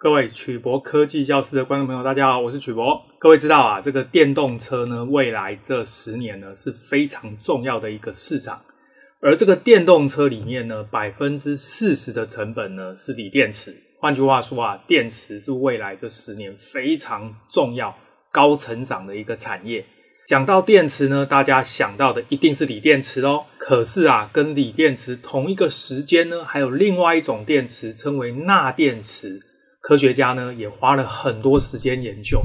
各位曲博科技教室的观众朋友，大家好，我是曲博。各位知道啊，这个电动车呢，未来这十年呢是非常重要的一个市场。而这个电动车里面呢，百分之四十的成本呢是锂电池。换句话说啊，电池是未来这十年非常重要、高成长的一个产业。讲到电池呢，大家想到的一定是锂电池哦。可是啊，跟锂电池同一个时间呢，还有另外一种电池，称为钠电池。科学家呢也花了很多时间研究。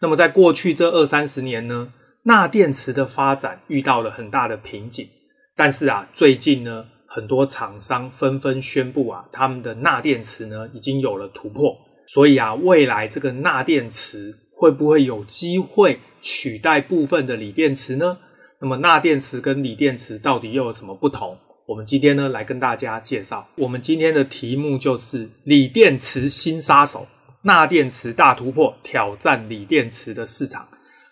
那么在过去这二三十年呢，钠电池的发展遇到了很大的瓶颈。但是啊，最近呢，很多厂商纷纷宣布啊，他们的钠电池呢已经有了突破。所以啊，未来这个钠电池会不会有机会取代部分的锂电池呢？那么钠电池跟锂电池到底又有什么不同？我们今天呢，来跟大家介绍。我们今天的题目就是锂电池新杀手，钠电池大突破，挑战锂电池的市场。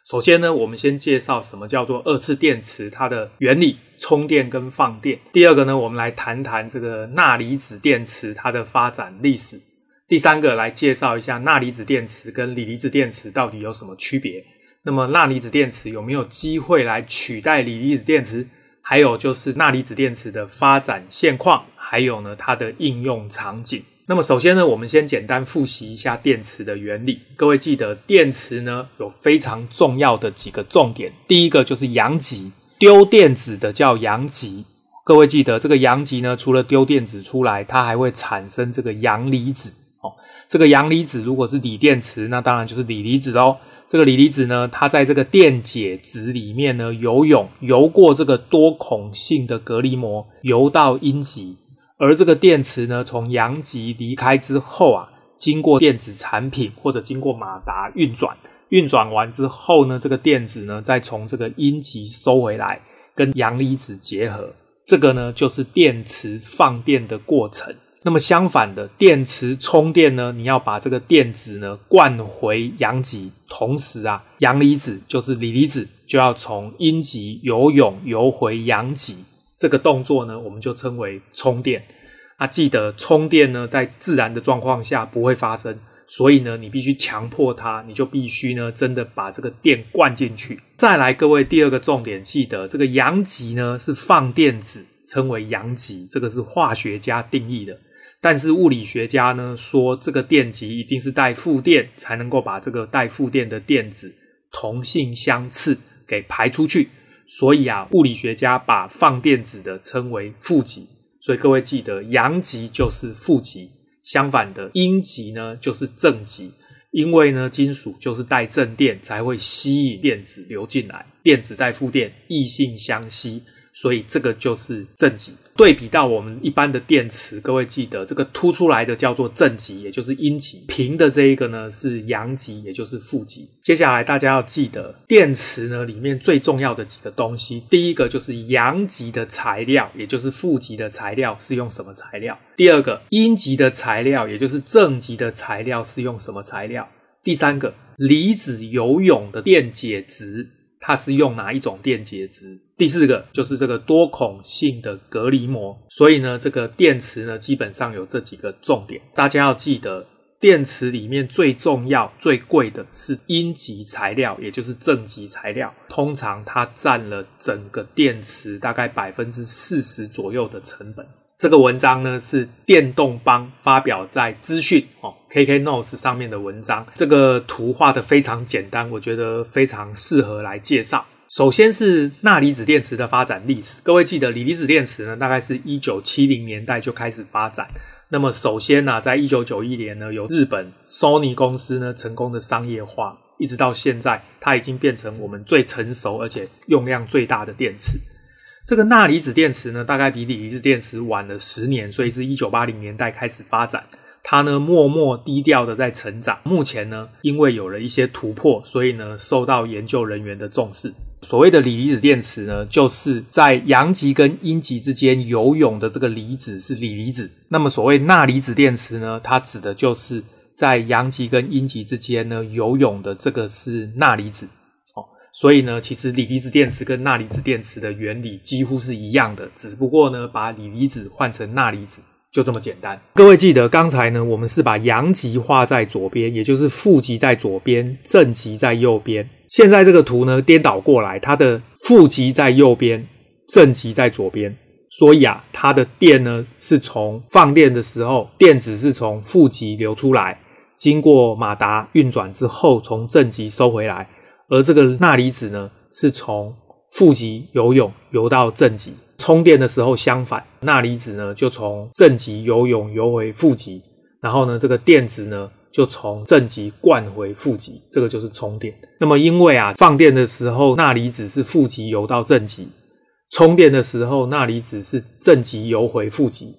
首先呢，我们先介绍什么叫做二次电池，它的原理、充电跟放电。第二个呢，我们来谈谈这个钠离子电池它的发展历史。第三个来介绍一下钠离子电池跟锂离子电池到底有什么区别。那么钠离子电池有没有机会来取代锂离子电池？还有就是钠离子电池的发展现况，还有呢它的应用场景。那么首先呢，我们先简单复习一下电池的原理。各位记得，电池呢有非常重要的几个重点。第一个就是阳极，丢电子的叫阳极。各位记得，这个阳极呢，除了丢电子出来，它还会产生这个阳离子。哦，这个阳离子如果是锂电池，那当然就是锂离子喽。这个锂离子呢，它在这个电解质里面呢游泳，游过这个多孔性的隔离膜，游到阴极。而这个电池呢，从阳极离开之后啊，经过电子产品或者经过马达运转，运转完之后呢，这个电子呢再从这个阴极收回来，跟阳离子结合。这个呢就是电池放电的过程。那么相反的，电池充电呢，你要把这个电子呢灌回阳极，同时啊，阳离子就是锂离子就要从阴极游泳游回阳极，这个动作呢，我们就称为充电。啊，记得充电呢，在自然的状况下不会发生，所以呢，你必须强迫它，你就必须呢，真的把这个电灌进去。再来，各位第二个重点，记得这个阳极呢是放电子，称为阳极，这个是化学家定义的。但是物理学家呢说，这个电极一定是带负电，才能够把这个带负电的电子同性相斥给排出去。所以啊，物理学家把放电子的称为负极。所以各位记得，阳极就是负极，相反的阴极呢就是正极。因为呢，金属就是带正电才会吸引电子流进来，电子带负电，异性相吸。所以这个就是正极。对比到我们一般的电池，各位记得这个凸出来的叫做正极，也就是阴极；平的这一个呢是阳极，也就是负极。接下来大家要记得，电池呢里面最重要的几个东西，第一个就是阳极的材料，也就是负极的材料是用什么材料？第二个，阴极的材料，也就是正极的材料是用什么材料？第三个，离子游泳的电解质。它是用哪一种电解质？第四个就是这个多孔性的隔离膜。所以呢，这个电池呢，基本上有这几个重点。大家要记得，电池里面最重要、最贵的是阴极材料，也就是正极材料。通常它占了整个电池大概百分之四十左右的成本。这个文章呢是电动帮发表在资讯哦 KK Notes 上面的文章。这个图画得非常简单，我觉得非常适合来介绍。首先是钠离子电池的发展历史。各位记得，锂离子电池呢，大概是一九七零年代就开始发展。那么首先呢、在一九九一年呢，由日本 Sony 公司呢成功的商业化，一直到现在，它已经变成我们最成熟而且用量最大的电池。这个钠离子电池呢，大概比锂离子电池晚了十年，所以是一九八零年代开始发展。它呢，默默低调的在成长。目前呢，因为有了一些突破，所以呢，受到研究人员的重视。所谓的锂离子电池呢，就是在阳极跟阴极之间游泳的这个离子是锂离子。那么所谓钠离子电池呢，它指的就是在阳极跟阴极之间呢游泳的这个是钠离子。所以呢，其实锂离子电池跟钠离子电池的原理几乎是一样的，只不过呢，把锂离子换成钠离子。就这么简单。各位记得刚才呢，我们是把阳极画在左边，也就是负极在左边，正极在右边。现在这个图呢，颠倒过来，它的负极在右边，正极在左边。所以啊，它的电呢是从放电的时候，电子是从负极流出来，经过马达运转之后，从正极收回来。而这个钠离子呢，是从负极游泳游到正极。充电的时候相反，钠离子呢就从正极游泳游回负极，然后呢，这个电子呢就从正极灌回负极，这个就是充电。那么因为啊，放电的时候钠离子是负极游到正极。充电的时候，钠离子是正极游回负极，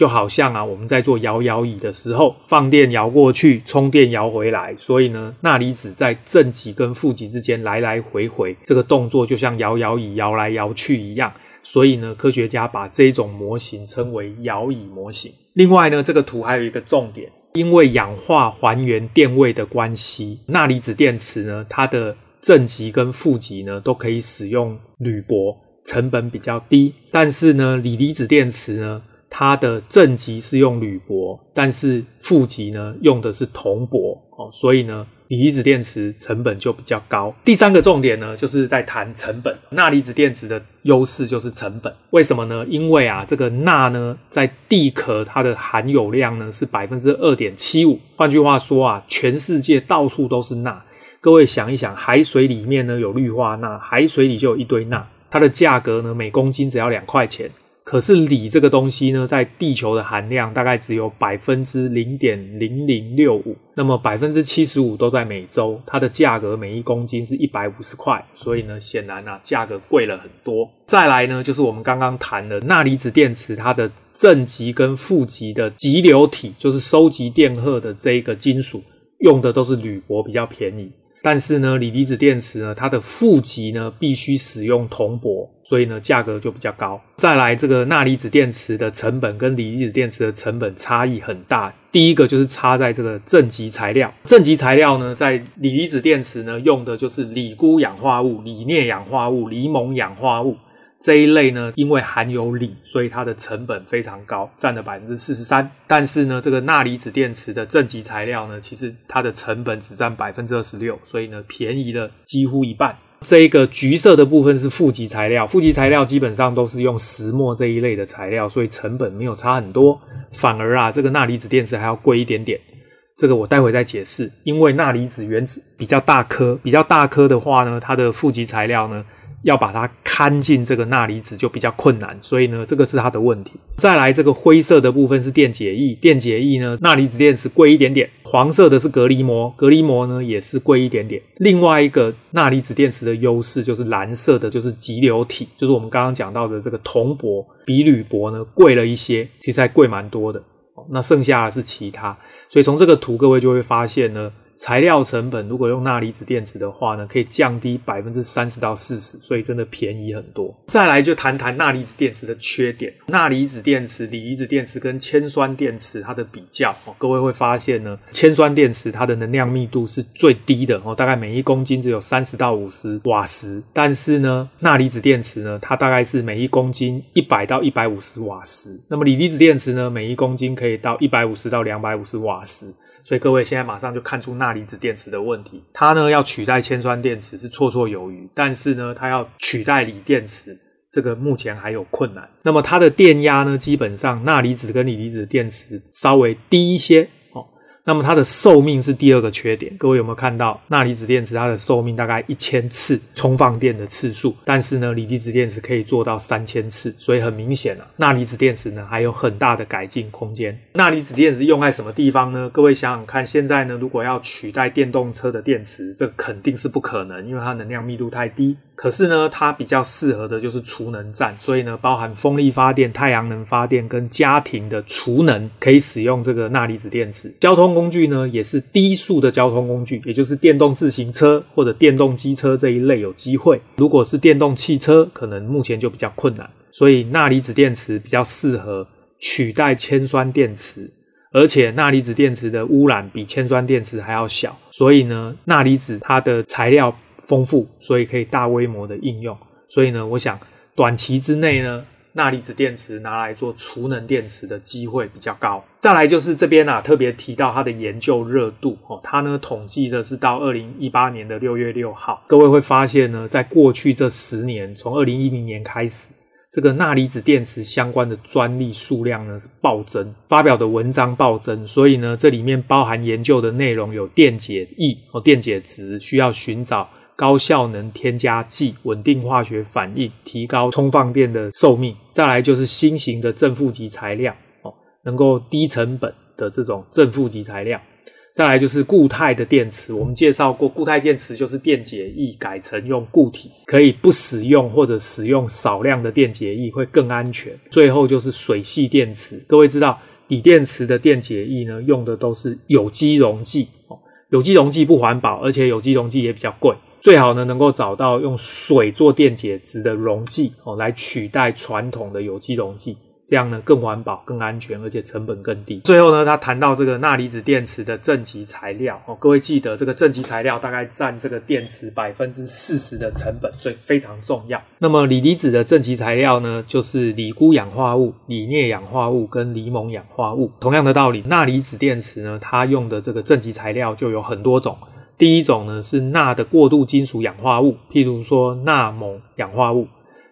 就好像啊，我们在做摇摇椅的时候，放电摇过去，充电摇回来，所以呢，钠离子在正极跟负极之间来来回回，这个动作就像摇摇椅摇来摇去一样。所以呢，科学家把这种模型称为摇椅模型。另外呢，这个图还有一个重点，因为氧化还原电位的关系，钠离子电池呢，它的正极跟负极呢，都可以使用铝箔。成本比较低，但是呢，锂离子电池呢，它的正极是用铝箔，但是负极呢用的是铜箔哦，所以呢，锂离子电池成本就比较高。第三个重点呢，就是在谈成本。钠离子电池的优势就是成本，为什么呢？因为啊，这个钠呢，在地壳它的含有量呢是百分之二点七五，换句话说啊，全世界到处都是钠。各位想一想，海水里面呢有氯化钠，海水里就有一堆钠。它的价格呢，每公斤只要两块钱。可是锂这个东西呢，在地球的含量大概只有百分之零点零零六五，那么百分之七十五都在美洲，它的价格每一公斤是一百五十块，所以呢，显然啊，价格贵了很多。再来呢，就是我们刚刚谈的钠离子电池，它的正极跟负极的极流体，就是收集电荷的这一个金属，用的都是铝箔，比较便宜。但是呢，锂离子电池呢，它的负极呢必须使用铜箔，所以呢价格就比较高。再来，这个钠离子电池的成本跟锂离子电池的成本差异很大。第一个就是差在这个正极材料，正极材料呢，在锂离子电池呢用的就是锂钴氧化物、锂镍氧化物、锂锰氧化物。这一类呢，因为含有锂，所以它的成本非常高，占了百分之四十三。但是呢，这个钠离子电池的正极材料呢，其实它的成本只占百分之二十六，所以呢，便宜了几乎一半。这一个橘色的部分是负极材料，负极材料基本上都是用石墨这一类的材料，所以成本没有差很多。反而啊，这个钠离子电池还要贵一点点。这个我待会再解释，因为钠离子原子比较大颗，比较大颗的话呢，它的负极材料呢。要把它看进这个钠离子就比较困难，所以呢，这个是它的问题。再来，这个灰色的部分是电解液，电解液呢，钠离子电池贵一点点。黄色的是隔离膜，隔离膜呢也是贵一点点。另外一个钠离子电池的优势就是蓝色的，就是极流体，就是我们刚刚讲到的这个铜箔，比铝箔呢贵了一些，其实还贵蛮多的。那剩下是其他，所以从这个图各位就会发现呢。材料成本如果用钠离子电池的话呢，可以降低百分之三十到四十，所以真的便宜很多。再来就谈谈钠离子电池的缺点。钠离子电池、锂离子电池跟铅酸电池它的比较，各位会发现呢，铅酸电池它的能量密度是最低的哦，大概每一公斤只有三十到五十瓦时。但是呢，钠离子电池呢，它大概是每一公斤一百到一百五十瓦时。那么锂离子电池呢，每一公斤可以到一百五十到两百五十瓦时。所以各位现在马上就看出钠离子电池的问题，它呢要取代铅酸电池是绰绰有余，但是呢它要取代锂电池，这个目前还有困难。那么它的电压呢，基本上钠离子跟锂离子电池稍微低一些。那么它的寿命是第二个缺点，各位有没有看到钠离子电池它的寿命大概一千次充放电的次数，但是呢锂离子电池可以做到三千次，所以很明显啊，钠离子电池呢还有很大的改进空间。钠离子电池用在什么地方呢？各位想想看，现在呢如果要取代电动车的电池，这肯定是不可能，因为它能量密度太低。可是呢，它比较适合的就是储能站，所以呢，包含风力发电、太阳能发电跟家庭的储能，可以使用这个钠离子电池。交通工具呢，也是低速的交通工具，也就是电动自行车或者电动机车这一类有机会。如果是电动汽车，可能目前就比较困难。所以钠离子电池比较适合取代铅酸电池，而且钠离子电池的污染比铅酸电池还要小。所以呢，钠离子它的材料丰富，所以可以大规模的应用。所以呢，我想短期之内呢，钠离子电池拿来做储能电池的机会比较高。再来就是这边啊，特别提到它的研究热度哦，它呢统计的是到二零一八年的六月六号，各位会发现呢，在过去这十年，从二零一零年开始。这个钠离子电池相关的专利数量呢是暴增，发表的文章暴增，所以呢，这里面包含研究的内容有电解液哦，电解质需要寻找高效能添加剂，稳定化学反应，提高充放电的寿命。再来就是新型的正负极材料哦，能够低成本的这种正负极材料。再来就是固态的电池，我们介绍过，固态电池就是电解液改成用固体，可以不使用或者使用少量的电解液会更安全。最后就是水系电池，各位知道，锂电池的电解液呢，用的都是有机溶剂哦，有机溶剂不环保，而且有机溶剂也比较贵，最好呢能够找到用水做电解质的溶剂哦，来取代传统的有机溶剂。这样呢更环保、更安全，而且成本更低。最后呢，他谈到这个钠离子电池的正极材料哦，各位记得这个正极材料大概占这个电池百分之四十的成本，所以非常重要。那么锂离子的正极材料呢，就是锂钴氧化物、锂镍氧化物跟锂锰氧化物。同样的道理，钠离子电池呢，它用的这个正极材料就有很多种。第一种呢是钠的过渡金属氧化物，譬如说钠锰氧化物。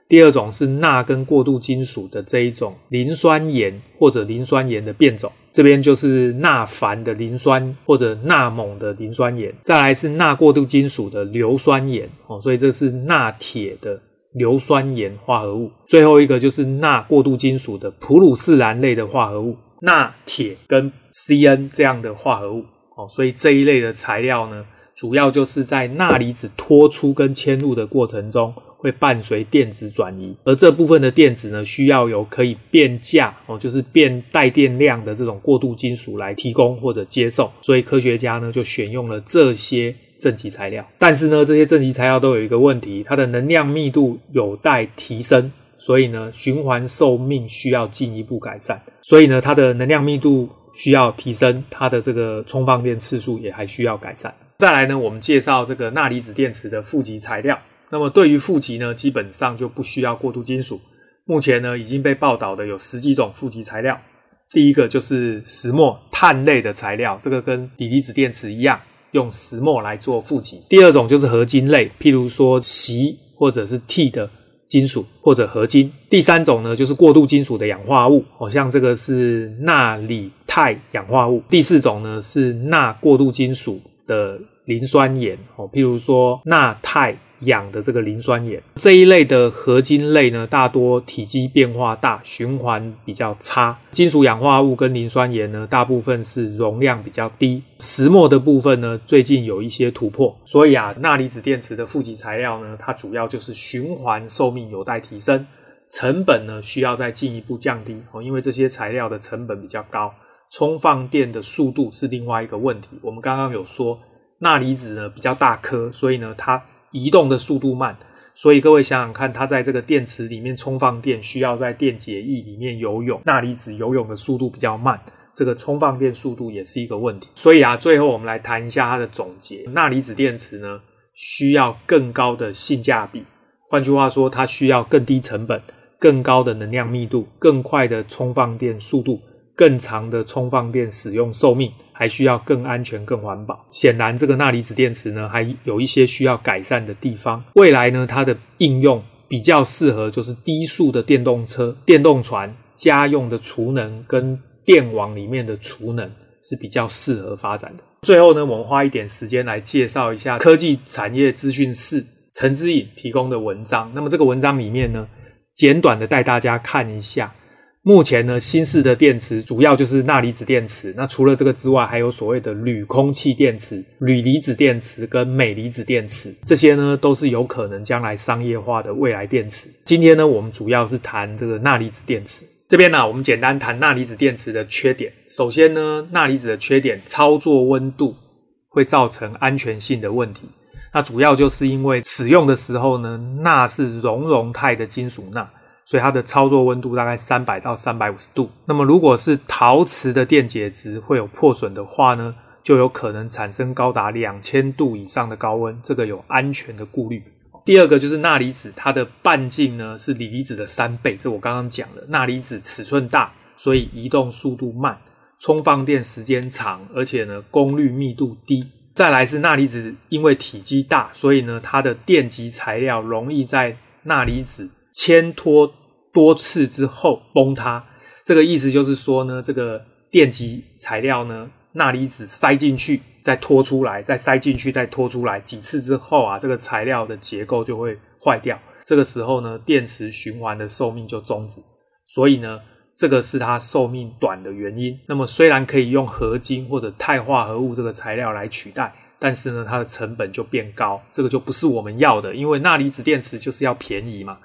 第二种是钠跟过渡金属的这一种磷酸盐或者磷酸盐的变种，这边就是钠钒的磷酸或者钠锰的磷酸盐。再来是钠过渡金属的硫酸盐哦，所以这是钠铁的硫酸盐化合物。最后一个就是钠过渡金属的普鲁士蓝类的化合物，钠铁跟 Cn 这样的化合物哦，所以这一类的材料呢，主要就是在钠离子脱出跟嵌入的过程中。会伴随电子转移，而这部分的电子呢，需要有可以变价哦，就是变带电量的这种过渡金属来提供或者接受，所以科学家呢就选用了这些正极材料。但是呢，这些正极材料都有一个问题，它的能量密度有待提升，所以呢，循环寿命需要进一步改善。所以呢，它的能量密度需要提升，它的这个充放电次数也还需要改善。再来呢，我们介绍这个钠离子电池的负极材料。那么对于负极呢，基本上就不需要过渡金属。目前呢，已经被报道的有十几种负极材料。第一个就是石墨碳类的材料，这个跟锂离子电池一样，用石墨来做负极。第二种就是合金类，譬如说锡或者是銻的金属或者合金。第三种呢，就是过渡金属的氧化物，好像这个是钠锂钛氧化物。第四种呢，是钠过渡金属的磷酸盐，哦，譬如说钠钛。氧的这个磷酸盐这一类的合金类呢，大多体积变化大，循环比较差。金属氧化物跟磷酸盐呢，大部分是容量比较低。石墨的部分呢，最近有一些突破。所以啊，钠离子电池的负极材料呢，它主要就是循环寿命有待提升，成本呢需要再进一步降低哦，因为这些材料的成本比较高，充放电的速度是另外一个问题。我们刚刚有说，钠离子呢比较大颗，所以呢它。移动的速度慢，所以各位想想看，它在这个电池里面充放电，需要在电解液里面游泳，钠离子游泳的速度比较慢，这个充放电速度也是一个问题。所以啊，最后我们来谈一下它的总结：钠离子电池呢，需要更高的性价比，换句话说，它需要更低成本、更高的能量密度、更快的充放电速度、更长的充放电使用寿命。还需要更安全、更环保。显然，这个钠离子电池呢，还有一些需要改善的地方。未来呢，它的应用比较适合就是低速的电动车、电动船、家用的储能跟电网里面的储能是比较适合发展的。最后呢，我们花一点时间来介绍一下科技产业资讯室陈之颖提供的文章。那么这个文章里面呢，简短的带大家看一下。目前呢，新式的电池主要就是钠离子电池。那除了这个之外，还有所谓的铝空气电池、铝离子电池跟镁离子电池，这些呢都是有可能将来商业化的未来电池。今天呢，我们主要是谈这个钠离子电池。这边呢，我们简单谈钠离子电池的缺点。首先呢，钠离子的缺点，操作温度会造成安全性的问题。那主要就是因为使用的时候呢，钠是熔融态的金属钠。所以它的操作温度大概三百到三百五十度。那么如果是陶瓷的电解质会有破损的话呢，就有可能产生高达两千度以上的高温，这个有安全的顾虑。第二个就是钠离子，它的半径呢是锂离子的三倍，这我刚刚讲的。钠离子尺寸大，所以移动速度慢，充放电时间长，而且呢功率密度低。再来是钠离子，因为体积大，所以呢它的电极材料容易在钠离子牵拖多次之后崩塌。这个意思就是说呢，这个电极材料呢。钠离子塞进去，再拖出来，再塞进去，再拖出来几次之后啊，这个材料的结构就会坏掉。这个时候呢，电池循环的寿命就终止。所以呢，这个是它寿命短的原因。那么虽然可以用合金或者钛化合物这个材料来取代，但是呢，它的成本就变高。这个就不是我们要的，因为钠离子电池就是要便宜嘛。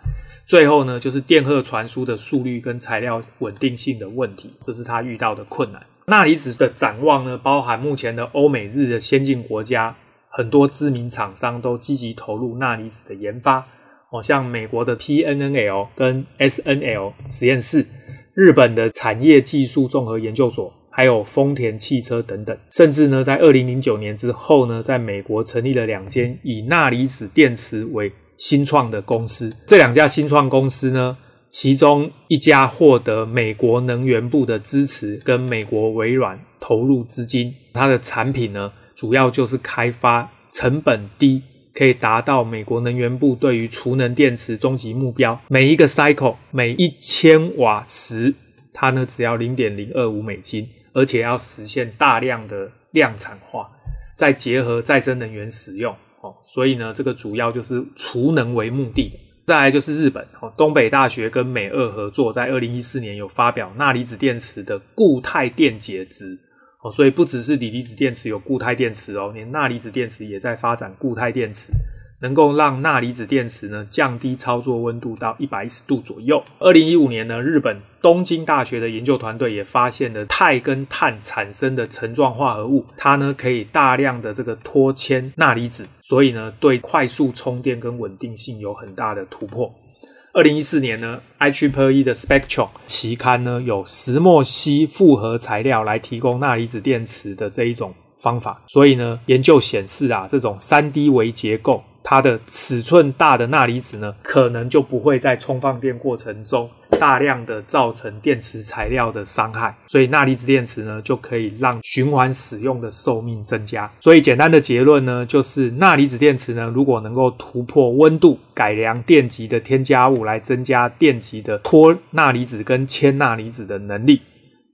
最后呢，就是电荷传输的速率跟材料稳定性的问题，这是它遇到的困难。钠离子的展望呢，包含目前的欧美日的先进国家，很多知名厂商都积极投入钠离子的研发。哦，像美国的 PNNL 跟 SNL 实验室，日本的产业技术综合研究所，还有丰田汽车等等。甚至呢，在二零零九年之后呢，在美国成立了两间以钠离子电池为新创的公司。这两家新创公司呢，其中一家获得美国能源部的支持，跟美国微软投入资金。它的产品呢，主要就是开发成本低，可以达到美国能源部对于储能电池终极目标，每一个 cycle 每一千瓦时，它呢只要零点零二五美金，而且要实现大量的量产化，再结合再生能源使用。哦，所以呢，这个主要就是储能为目的。再来就是日本，哦东北大学跟美俄合作，在二零一四年有发表钠离子电池的固态电解质，哦，所以不只是锂离子电池有固态电池哦，连钠离子电池也在发展固态电池。能够让钠离子电池呢降低操作温度到一百一十度左右。二零一五年呢，日本东京大学的研究团队也发现了钛跟碳产生的层状化合物，它呢可以大量的这个脱铅钠离子，所以呢对快速充电跟稳定性有很大的突破。二零一四年呢，IEEE 的 Spectrum 期刊呢有石墨烯复合材料来提供钠离子电池的这一种方法，所以呢研究显示啊，这种三 D 微结构。它的尺寸大的钠离子呢，可能就不会在充放电过程中大量的造成电池材料的伤害，所以钠离子电池呢就可以让循环使用的寿命增加。所以简单的结论呢，就是钠离子电池呢，如果能够突破温度改良电极的添加物来增加电极的脱钠离子跟铅钠离子的能力，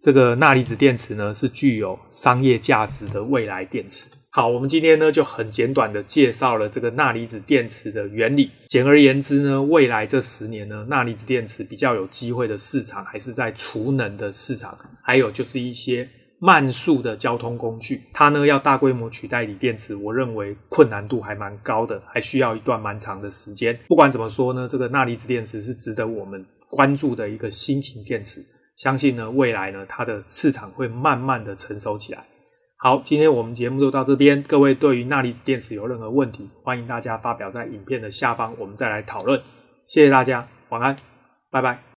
这个钠离子电池呢是具有商业价值的未来电池。好，我们今天呢就很简短的介绍了这个钠离子电池的原理。简而言之呢，未来这十年呢，钠离子电池比较有机会的市场还是在储能的市场，还有就是一些慢速的交通工具。它呢要大规模取代锂电池，我认为困难度还蛮高的，还需要一段蛮长的时间。不管怎么说呢，这个钠离子电池是值得我们关注的一个新型电池。相信呢，未来呢，它的市场会慢慢的成熟起来。好，今天我们节目就到这边。各位对于钠离子电池有任何问题，欢迎大家发表在影片的下方，我们再来讨论。谢谢大家，晚安，拜拜。